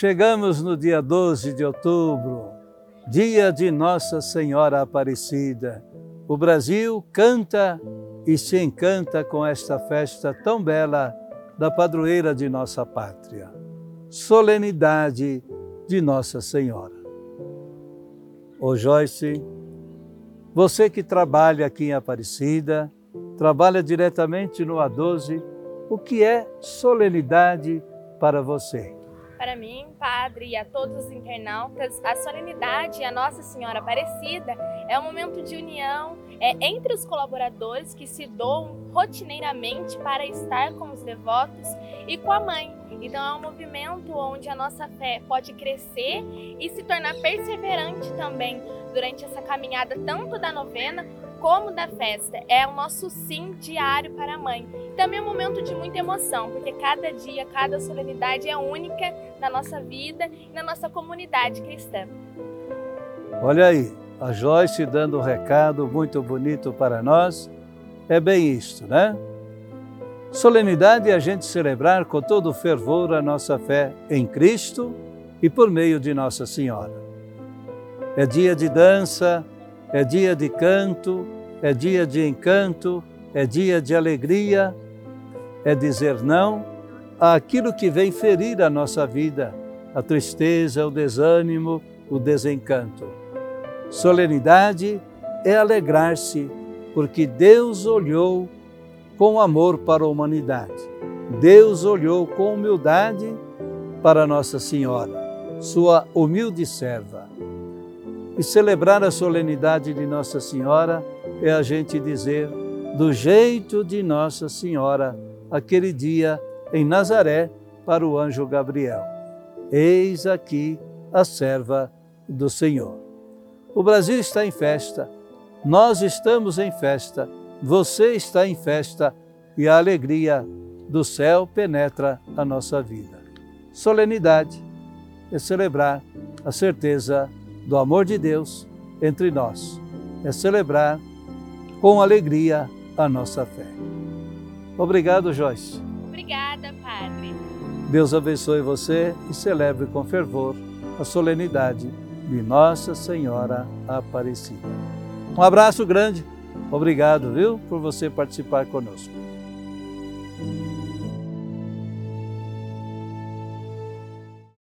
Chegamos no dia 12 de outubro, dia de Nossa Senhora Aparecida. O Brasil canta e se encanta com esta festa tão bela da padroeira de nossa pátria. Solenidade de Nossa Senhora. Ô Joyce, você que trabalha aqui em Aparecida, trabalha diretamente no A12, o que é solenidade para você? Para mim, Padre, e a todos os internautas, a solenidade a Nossa Senhora Aparecida é um momento de união é, entre os colaboradores que se doam rotineiramente para estar com os devotos e com a mãe. Então é um movimento onde a nossa fé pode crescer e se tornar perseverante também durante essa caminhada tanto da novena como da festa. É o nosso sim diário para a mãe. Também é um momento de muita emoção, porque cada dia, cada solenidade é única na nossa vida e na nossa comunidade cristã. Olha aí, a Joyce dando um recado muito bonito para nós. É bem isto, né? Solenidade é a gente celebrar com todo fervor a nossa fé em Cristo e por meio de Nossa Senhora. É dia de dança, é dia de canto, é dia de encanto, é dia de alegria, é dizer não àquilo que vem ferir a nossa vida, a tristeza, o desânimo, o desencanto. Solenidade é alegrar-se, porque Deus olhou com amor para a humanidade. Deus olhou com humildade para Nossa Senhora, sua humilde serva. E celebrar a solenidade de Nossa Senhora é a gente dizer, do jeito de Nossa Senhora, aquele dia em Nazaré, para o anjo Gabriel: Eis aqui a serva do Senhor. O Brasil está em festa, nós estamos em festa, você está em festa e a alegria do céu penetra a nossa vida. Solenidade é celebrar a certeza do amor de Deus entre nós, é celebrar com alegria a nossa fé. Obrigado, Joyce. Obrigada, Padre. Deus abençoe você e celebre com fervor a solenidade de Nossa Senhora Aparecida. Um abraço grande. Obrigado, viu, por você participar conosco.